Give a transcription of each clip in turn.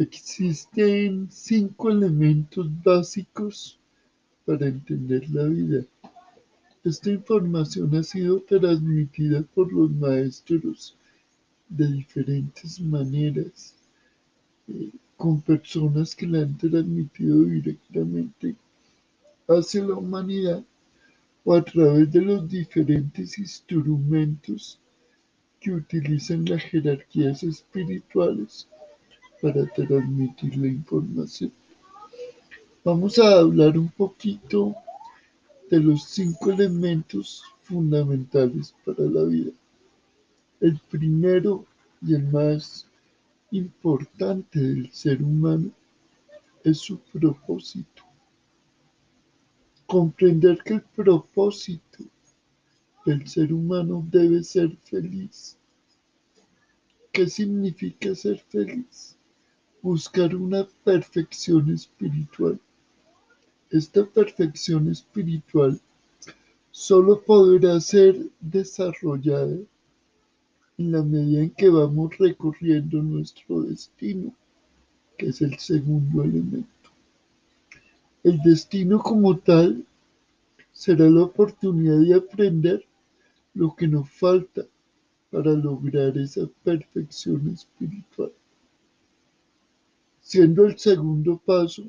Existen cinco elementos básicos para entender la vida. Esta información ha sido transmitida por los maestros de diferentes maneras, eh, con personas que la han transmitido directamente hacia la humanidad o a través de los diferentes instrumentos que utilizan las jerarquías espirituales para transmitir la información. Vamos a hablar un poquito de los cinco elementos fundamentales para la vida. El primero y el más importante del ser humano es su propósito. Comprender que el propósito del ser humano debe ser feliz. ¿Qué significa ser feliz? Buscar una perfección espiritual. Esta perfección espiritual solo podrá ser desarrollada en la medida en que vamos recorriendo nuestro destino, que es el segundo elemento. El destino como tal será la oportunidad de aprender lo que nos falta para lograr esa perfección espiritual siendo el segundo paso,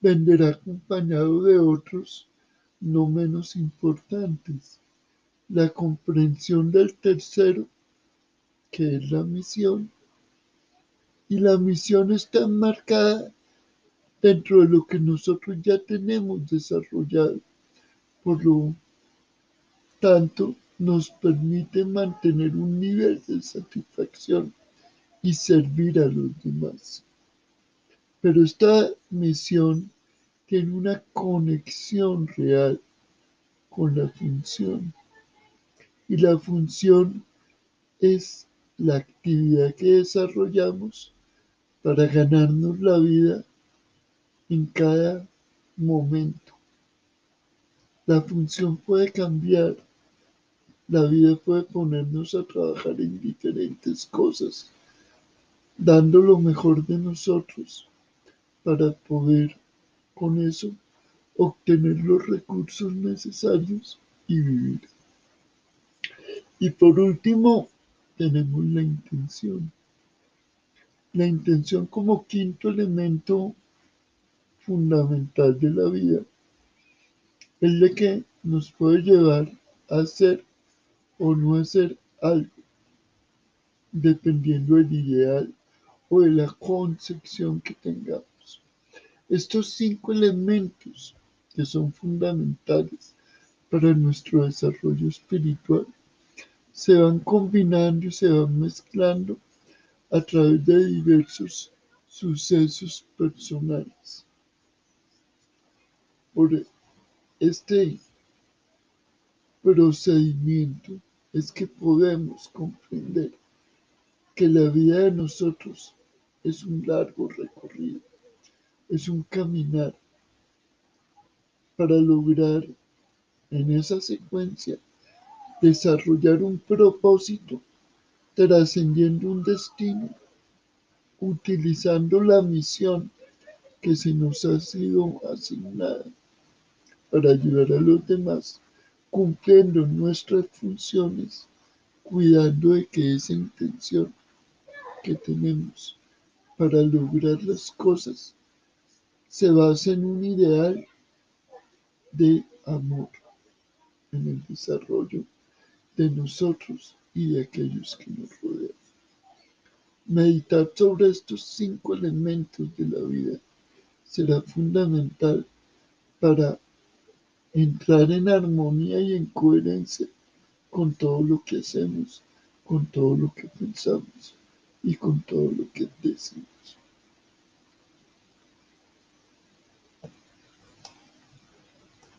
vendrá acompañado de otros no menos importantes. La comprensión del tercero, que es la misión. Y la misión está enmarcada dentro de lo que nosotros ya tenemos desarrollado. Por lo tanto, nos permite mantener un nivel de satisfacción y servir a los demás. Pero esta misión tiene una conexión real con la función. Y la función es la actividad que desarrollamos para ganarnos la vida en cada momento. La función puede cambiar. La vida puede ponernos a trabajar en diferentes cosas dando lo mejor de nosotros para poder con eso obtener los recursos necesarios y vivir. Y por último, tenemos la intención. La intención como quinto elemento fundamental de la vida es de que nos puede llevar a hacer o no hacer algo, dependiendo del ideal o de la concepción que tengamos. Estos cinco elementos que son fundamentales para nuestro desarrollo espiritual se van combinando y se van mezclando a través de diversos sucesos personales. Por este procedimiento es que podemos comprender que la vida de nosotros es un largo recorrido, es un caminar para lograr en esa secuencia desarrollar un propósito trascendiendo un destino, utilizando la misión que se nos ha sido asignada para ayudar a los demás, cumpliendo nuestras funciones, cuidando de que esa intención que tenemos para lograr las cosas se basa en un ideal de amor, en el desarrollo de nosotros y de aquellos que nos rodean. Meditar sobre estos cinco elementos de la vida será fundamental para entrar en armonía y en coherencia con todo lo que hacemos, con todo lo que pensamos y con todo lo que decimos.